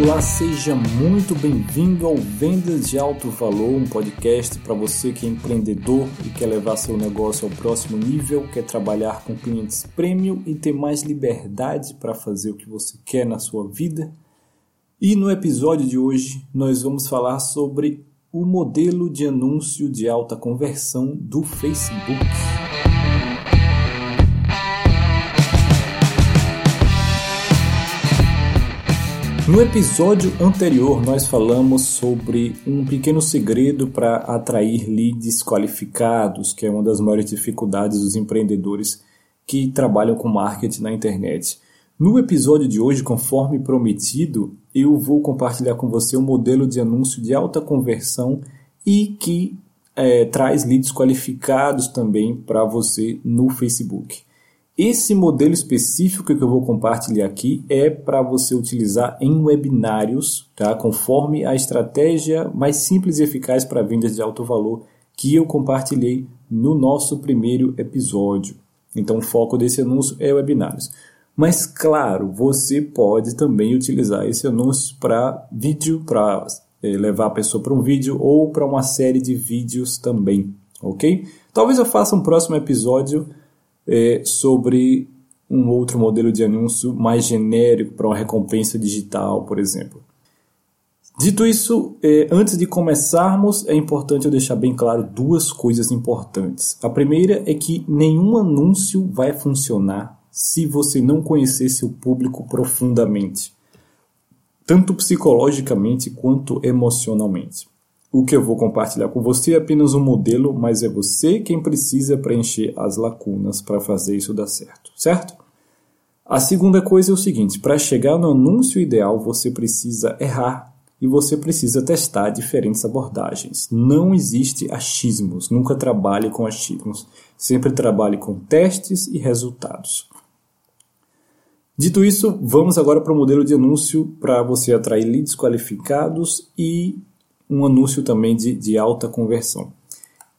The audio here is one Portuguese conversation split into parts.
Olá, seja muito bem-vindo ao Vendas de Alto Valor, um podcast para você que é empreendedor e quer levar seu negócio ao próximo nível, quer trabalhar com clientes premium e ter mais liberdade para fazer o que você quer na sua vida. E no episódio de hoje nós vamos falar sobre o modelo de anúncio de alta conversão do Facebook. No episódio anterior, nós falamos sobre um pequeno segredo para atrair leads qualificados, que é uma das maiores dificuldades dos empreendedores que trabalham com marketing na internet. No episódio de hoje, conforme prometido, eu vou compartilhar com você um modelo de anúncio de alta conversão e que é, traz leads qualificados também para você no Facebook. Esse modelo específico que eu vou compartilhar aqui é para você utilizar em webinários, tá? conforme a estratégia mais simples e eficaz para vendas de alto valor que eu compartilhei no nosso primeiro episódio. Então, o foco desse anúncio é webinários. Mas, claro, você pode também utilizar esse anúncio para vídeo, para é, levar a pessoa para um vídeo ou para uma série de vídeos também, ok? Talvez eu faça um próximo episódio é, sobre um outro modelo de anúncio mais genérico para uma recompensa digital, por exemplo. Dito isso, é, antes de começarmos, é importante eu deixar bem claro duas coisas importantes. A primeira é que nenhum anúncio vai funcionar se você não conhecer seu público profundamente, tanto psicologicamente quanto emocionalmente. O que eu vou compartilhar com você é apenas um modelo, mas é você quem precisa preencher as lacunas para fazer isso dar certo, certo? A segunda coisa é o seguinte: para chegar no anúncio ideal, você precisa errar e você precisa testar diferentes abordagens. Não existe achismos, nunca trabalhe com achismos. Sempre trabalhe com testes e resultados. Dito isso, vamos agora para o modelo de anúncio para você atrair leads qualificados e um anúncio também de, de alta conversão.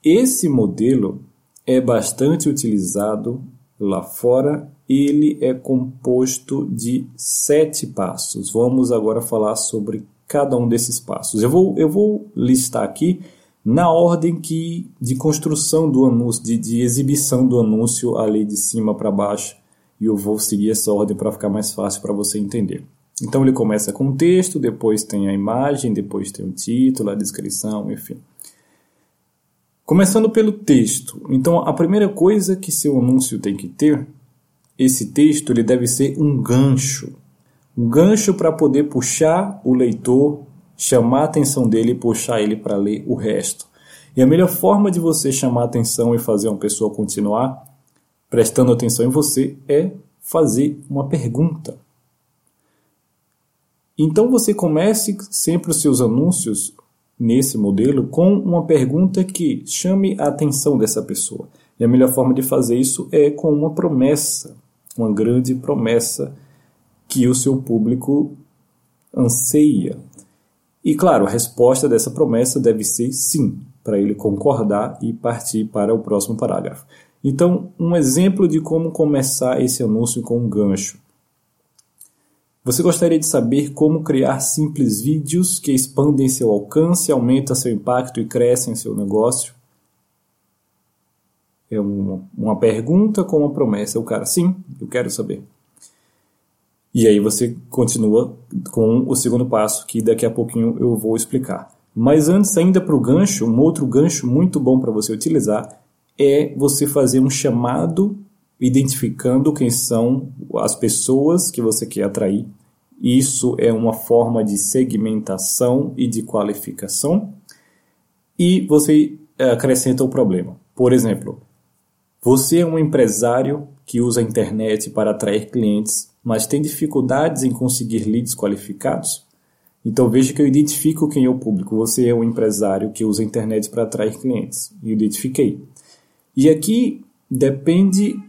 Esse modelo é bastante utilizado lá fora. Ele é composto de sete passos. Vamos agora falar sobre cada um desses passos. Eu vou, eu vou listar aqui na ordem que de construção do anúncio, de, de exibição do anúncio ali de cima para baixo. E eu vou seguir essa ordem para ficar mais fácil para você entender. Então ele começa com o texto, depois tem a imagem, depois tem o título, a descrição, enfim. Começando pelo texto. Então a primeira coisa que seu anúncio tem que ter, esse texto ele deve ser um gancho. Um gancho para poder puxar o leitor, chamar a atenção dele e puxar ele para ler o resto. E a melhor forma de você chamar atenção e fazer uma pessoa continuar prestando atenção em você é fazer uma pergunta. Então você comece sempre os seus anúncios nesse modelo com uma pergunta que chame a atenção dessa pessoa. E a melhor forma de fazer isso é com uma promessa, uma grande promessa que o seu público anseia. E claro, a resposta dessa promessa deve ser sim, para ele concordar e partir para o próximo parágrafo. Então, um exemplo de como começar esse anúncio com um gancho. Você gostaria de saber como criar simples vídeos que expandem seu alcance, aumentam seu impacto e crescem seu negócio? É uma, uma pergunta com uma promessa. O cara, sim, eu quero saber. E aí você continua com o segundo passo, que daqui a pouquinho eu vou explicar. Mas antes, ainda para o gancho, um outro gancho muito bom para você utilizar é você fazer um chamado identificando quem são as pessoas que você quer atrair. Isso é uma forma de segmentação e de qualificação. E você é, acrescenta o problema. Por exemplo, você é um empresário que usa a internet para atrair clientes, mas tem dificuldades em conseguir leads qualificados? Então veja que eu identifico quem é o público. Você é um empresário que usa a internet para atrair clientes. Eu identifiquei. E aqui depende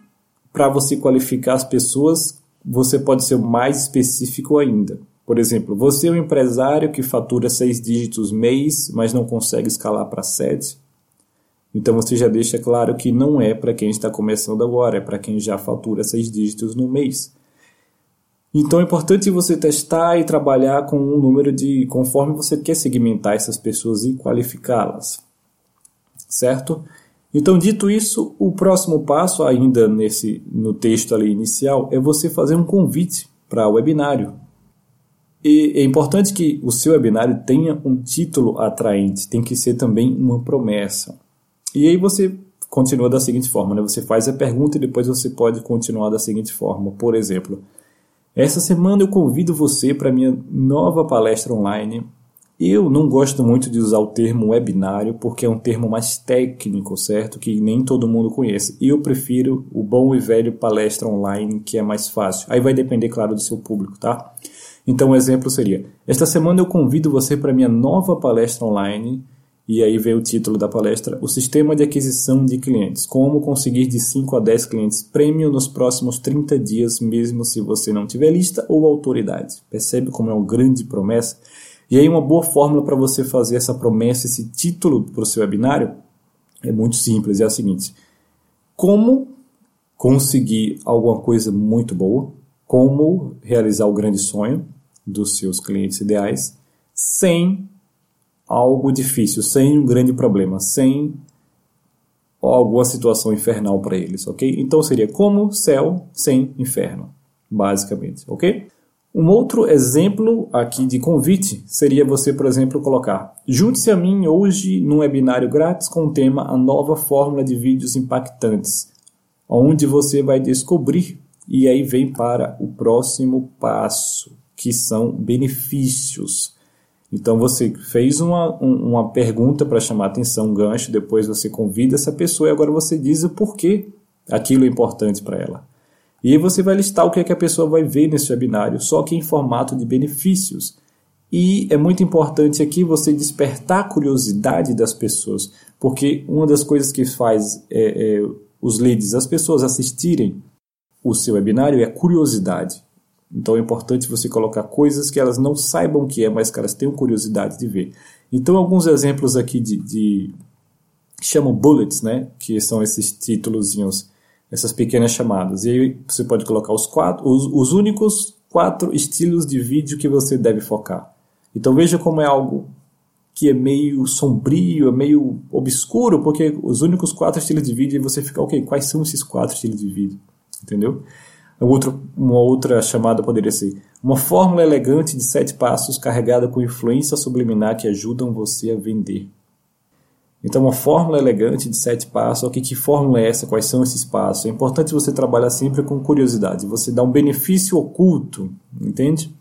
para você qualificar as pessoas, você pode ser mais específico ainda. Por exemplo, você é um empresário que fatura seis dígitos mês, mas não consegue escalar para sete. Então você já deixa claro que não é para quem está começando agora, é para quem já fatura seis dígitos no mês. Então é importante você testar e trabalhar com um número de conforme você quer segmentar essas pessoas e qualificá-las. Certo? Então, dito isso, o próximo passo, ainda nesse no texto ali inicial, é você fazer um convite para o webinário. E é importante que o seu webinário tenha um título atraente, tem que ser também uma promessa. E aí você continua da seguinte forma, né? Você faz a pergunta e depois você pode continuar da seguinte forma. Por exemplo, essa semana eu convido você para minha nova palestra online. Eu não gosto muito de usar o termo webinário porque é um termo mais técnico, certo? Que nem todo mundo conhece. Eu prefiro o bom e velho palestra online, que é mais fácil. Aí vai depender, claro, do seu público, tá? Então, o um exemplo seria: Esta semana eu convido você para minha nova palestra online e aí vem o título da palestra: O Sistema de Aquisição de Clientes. Como conseguir de 5 a 10 clientes prêmio nos próximos 30 dias, mesmo se você não tiver lista ou autoridade. Percebe como é uma grande promessa? E aí, uma boa fórmula para você fazer essa promessa, esse título para o seu webinário, é muito simples: é a seguinte. Como conseguir alguma coisa muito boa, como realizar o grande sonho dos seus clientes ideais, sem algo difícil, sem um grande problema, sem alguma situação infernal para eles, ok? Então seria como céu sem inferno, basicamente, ok? Um outro exemplo aqui de convite seria você, por exemplo, colocar: junte-se a mim hoje num webinário grátis com o tema A Nova Fórmula de Vídeos Impactantes, onde você vai descobrir e aí vem para o próximo passo, que são benefícios. Então você fez uma, uma pergunta para chamar atenção, um gancho, depois você convida essa pessoa e agora você diz o porquê aquilo é importante para ela. E aí você vai listar o que, é que a pessoa vai ver nesse webinário, só que em formato de benefícios. E é muito importante aqui você despertar a curiosidade das pessoas, porque uma das coisas que faz é, é, os leads, as pessoas assistirem o seu webinário é a curiosidade. Então é importante você colocar coisas que elas não saibam o que é, mas que elas tenham curiosidade de ver. Então, alguns exemplos aqui de, de chamam bullets, né? Que são esses títulozinhos, essas pequenas chamadas. E aí você pode colocar os quatro, os, os únicos quatro estilos de vídeo que você deve focar. Então veja como é algo que é meio sombrio, é meio obscuro, porque os únicos quatro estilos de vídeo você fica, ok, quais são esses quatro estilos de vídeo? Entendeu? Outro, uma outra chamada poderia ser uma fórmula elegante de sete passos carregada com influência subliminar que ajudam você a vender. Então, uma fórmula elegante de sete passos, ok, que fórmula é essa? Quais são esses passos? É importante você trabalhar sempre com curiosidade, você dá um benefício oculto, entende?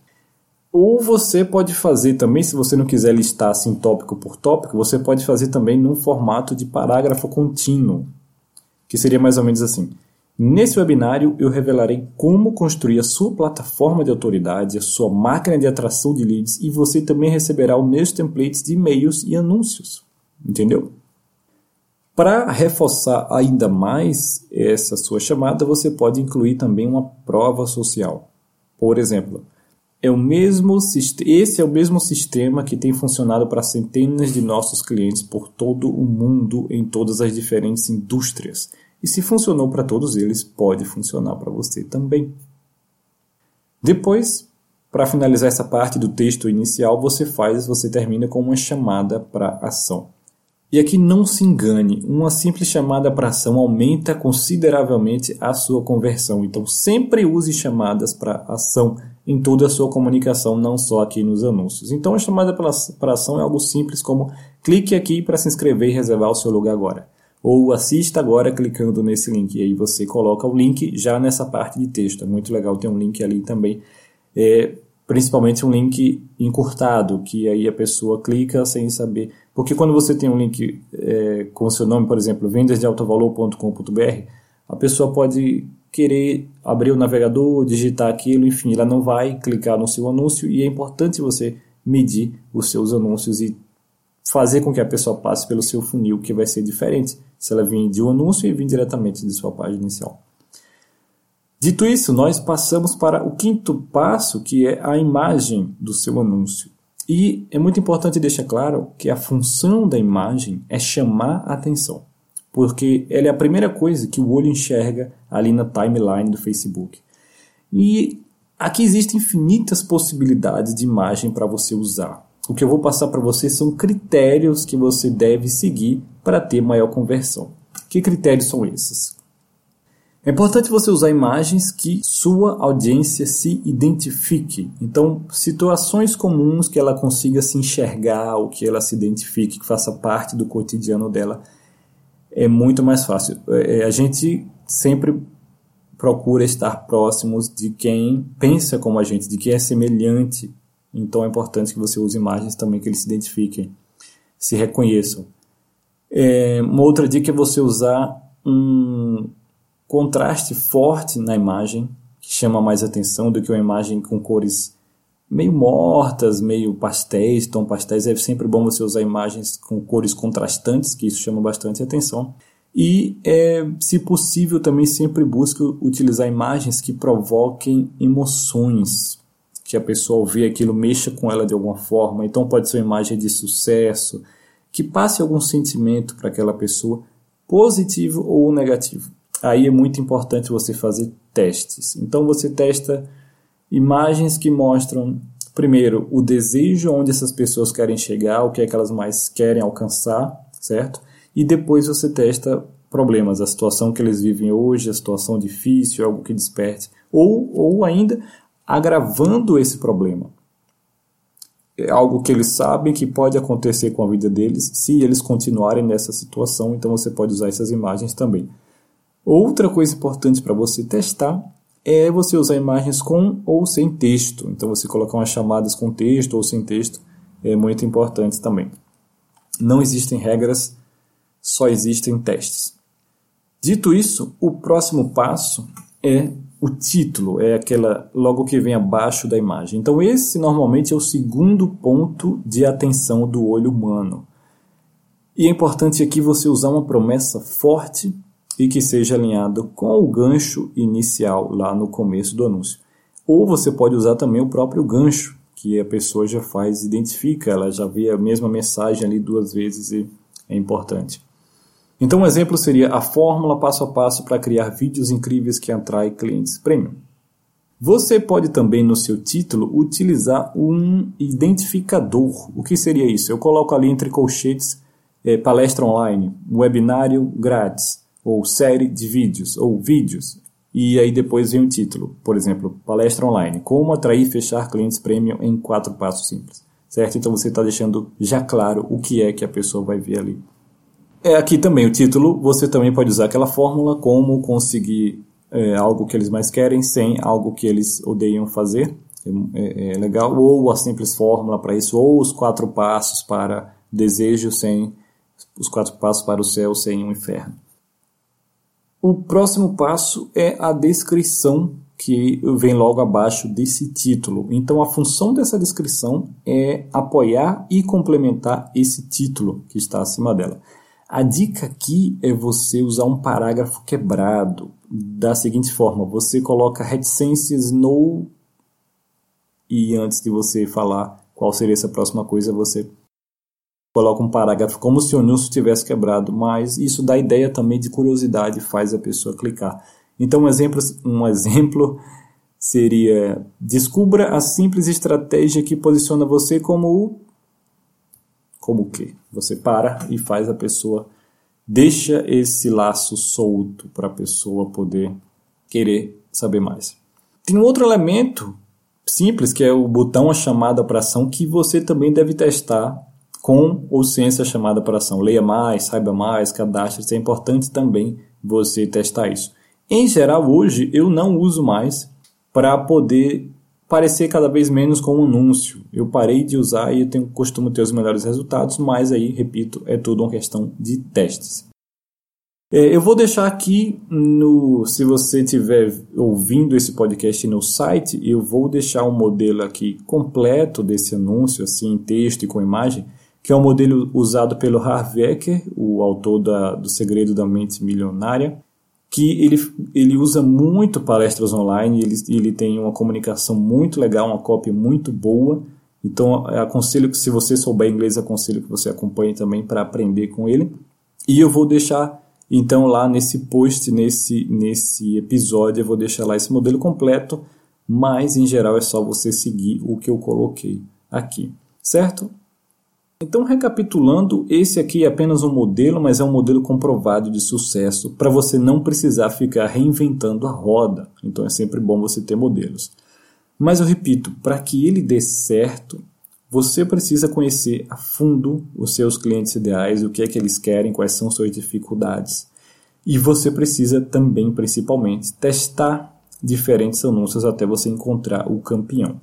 Ou você pode fazer também, se você não quiser listar assim tópico por tópico, você pode fazer também num formato de parágrafo contínuo, que seria mais ou menos assim. Nesse webinário, eu revelarei como construir a sua plataforma de autoridade, a sua máquina de atração de leads e você também receberá os meus templates de e-mails e anúncios. Entendeu? Para reforçar ainda mais essa sua chamada, você pode incluir também uma prova social. Por exemplo, é o mesmo, esse é o mesmo sistema que tem funcionado para centenas de nossos clientes por todo o mundo em todas as diferentes indústrias. E se funcionou para todos eles, pode funcionar para você também. Depois, para finalizar essa parte do texto inicial, você faz, você termina com uma chamada para ação. E aqui não se engane, uma simples chamada para ação aumenta consideravelmente a sua conversão. Então sempre use chamadas para ação em toda a sua comunicação, não só aqui nos anúncios. Então a chamada para ação é algo simples como clique aqui para se inscrever e reservar o seu lugar agora ou assista agora clicando nesse link. E aí você coloca o link já nessa parte de texto. É muito legal ter um link ali também. É, principalmente um link encurtado, que aí a pessoa clica sem saber. Porque quando você tem um link é, com o seu nome, por exemplo, vendasdealtovalor.com.br, a pessoa pode querer abrir o navegador, digitar aquilo, enfim, ela não vai clicar no seu anúncio e é importante você medir os seus anúncios e fazer com que a pessoa passe pelo seu funil, que vai ser diferente se ela vir de um anúncio e vir diretamente de sua página inicial. Dito isso, nós passamos para o quinto passo, que é a imagem do seu anúncio. E é muito importante deixar claro que a função da imagem é chamar a atenção, porque ela é a primeira coisa que o olho enxerga ali na timeline do Facebook. E Aqui existem infinitas possibilidades de imagem para você usar. O que eu vou passar para você são critérios que você deve seguir para ter maior conversão. Que critérios são esses? É importante você usar imagens que sua audiência se identifique. Então, situações comuns que ela consiga se enxergar ou que ela se identifique, que faça parte do cotidiano dela, é muito mais fácil. É, a gente sempre procura estar próximos de quem pensa como a gente, de quem é semelhante. Então é importante que você use imagens também que eles se identifiquem, se reconheçam. É, uma outra dica é você usar um contraste forte na imagem, que chama mais atenção do que uma imagem com cores meio mortas, meio pastéis, tom pastéis. É sempre bom você usar imagens com cores contrastantes, que isso chama bastante atenção. E, é, se possível, também sempre busque utilizar imagens que provoquem emoções, que a pessoa ao ver aquilo mexa com ela de alguma forma. Então, pode ser uma imagem de sucesso, que passe algum sentimento para aquela pessoa, positivo ou negativo aí é muito importante você fazer testes. Então você testa imagens que mostram, primeiro, o desejo onde essas pessoas querem chegar, o que é que elas mais querem alcançar, certo? E depois você testa problemas, a situação que eles vivem hoje, a situação difícil, algo que desperte, ou, ou ainda agravando esse problema. É algo que eles sabem que pode acontecer com a vida deles se eles continuarem nessa situação, então você pode usar essas imagens também. Outra coisa importante para você testar é você usar imagens com ou sem texto. Então, você colocar umas chamadas com texto ou sem texto é muito importante também. Não existem regras, só existem testes. Dito isso, o próximo passo é o título, é aquela logo que vem abaixo da imagem. Então, esse normalmente é o segundo ponto de atenção do olho humano. E é importante aqui você usar uma promessa forte e que seja alinhado com o gancho inicial lá no começo do anúncio. Ou você pode usar também o próprio gancho, que a pessoa já faz, identifica, ela já vê a mesma mensagem ali duas vezes e é importante. Então, um exemplo seria a fórmula passo a passo para criar vídeos incríveis que atraem clientes premium. Você pode também no seu título utilizar um identificador. O que seria isso? Eu coloco ali entre colchetes é, palestra online, webinário grátis, ou série de vídeos, ou vídeos, e aí depois vem o título, por exemplo, palestra online, como atrair e fechar clientes premium em quatro passos simples, certo? Então você está deixando já claro o que é que a pessoa vai ver ali. É aqui também o título, você também pode usar aquela fórmula, como conseguir é, algo que eles mais querem sem algo que eles odeiam fazer, é, é legal, ou a simples fórmula para isso, ou os quatro passos para desejo sem os quatro passos para o céu sem o inferno. O próximo passo é a descrição que vem logo abaixo desse título. Então, a função dessa descrição é apoiar e complementar esse título que está acima dela. A dica aqui é você usar um parágrafo quebrado da seguinte forma: você coloca reticências no e antes de você falar qual seria essa próxima coisa, você coloca um parágrafo como se o anúncio tivesse quebrado, mas isso dá ideia também de curiosidade, faz a pessoa clicar. Então, um exemplo, um exemplo seria: descubra a simples estratégia que posiciona você como o. Como o quê? Você para e faz a pessoa. Deixa esse laço solto para a pessoa poder querer saber mais. Tem um outro elemento simples que é o botão a chamada para ação que você também deve testar com ou sem essa chamada para ação. Leia mais, saiba mais, cadastre. É importante também você testar isso. Em geral, hoje eu não uso mais para poder parecer cada vez menos com um anúncio. Eu parei de usar e eu tenho costumo ter os melhores resultados, mas aí, repito, é tudo uma questão de testes. É, eu vou deixar aqui no, se você estiver ouvindo esse podcast no site, eu vou deixar um modelo aqui completo desse anúncio, assim, em texto e com imagem, que é um modelo usado pelo Harv Eker, o autor da, do Segredo da Mente Milionária, que ele, ele usa muito palestras online, ele, ele tem uma comunicação muito legal, uma cópia muito boa, então aconselho que se você souber inglês, aconselho que você acompanhe também para aprender com ele. E eu vou deixar então lá nesse post, nesse, nesse episódio, eu vou deixar lá esse modelo completo mas em geral é só você seguir o que eu coloquei aqui, certo? Então, recapitulando, esse aqui é apenas um modelo, mas é um modelo comprovado de sucesso para você não precisar ficar reinventando a roda. Então, é sempre bom você ter modelos. Mas eu repito, para que ele dê certo, você precisa conhecer a fundo os seus clientes ideais, o que é que eles querem, quais são suas dificuldades. E você precisa também, principalmente, testar diferentes anúncios até você encontrar o campeão.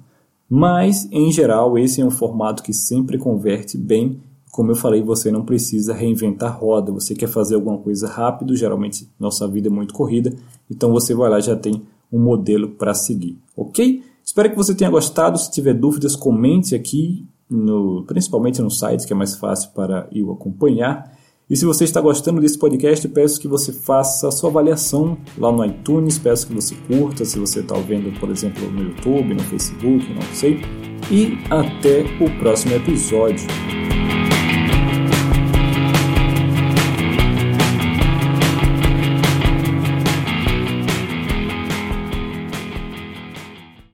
Mas, em geral, esse é um formato que sempre converte bem. Como eu falei, você não precisa reinventar roda. Você quer fazer alguma coisa rápido, geralmente nossa vida é muito corrida, então você vai lá já tem um modelo para seguir, ok? Espero que você tenha gostado. Se tiver dúvidas, comente aqui, no, principalmente no site, que é mais fácil para eu acompanhar. E se você está gostando desse podcast, peço que você faça a sua avaliação lá no iTunes, peço que você curta, se você está vendo, por exemplo, no YouTube, no Facebook, não sei. E até o próximo episódio.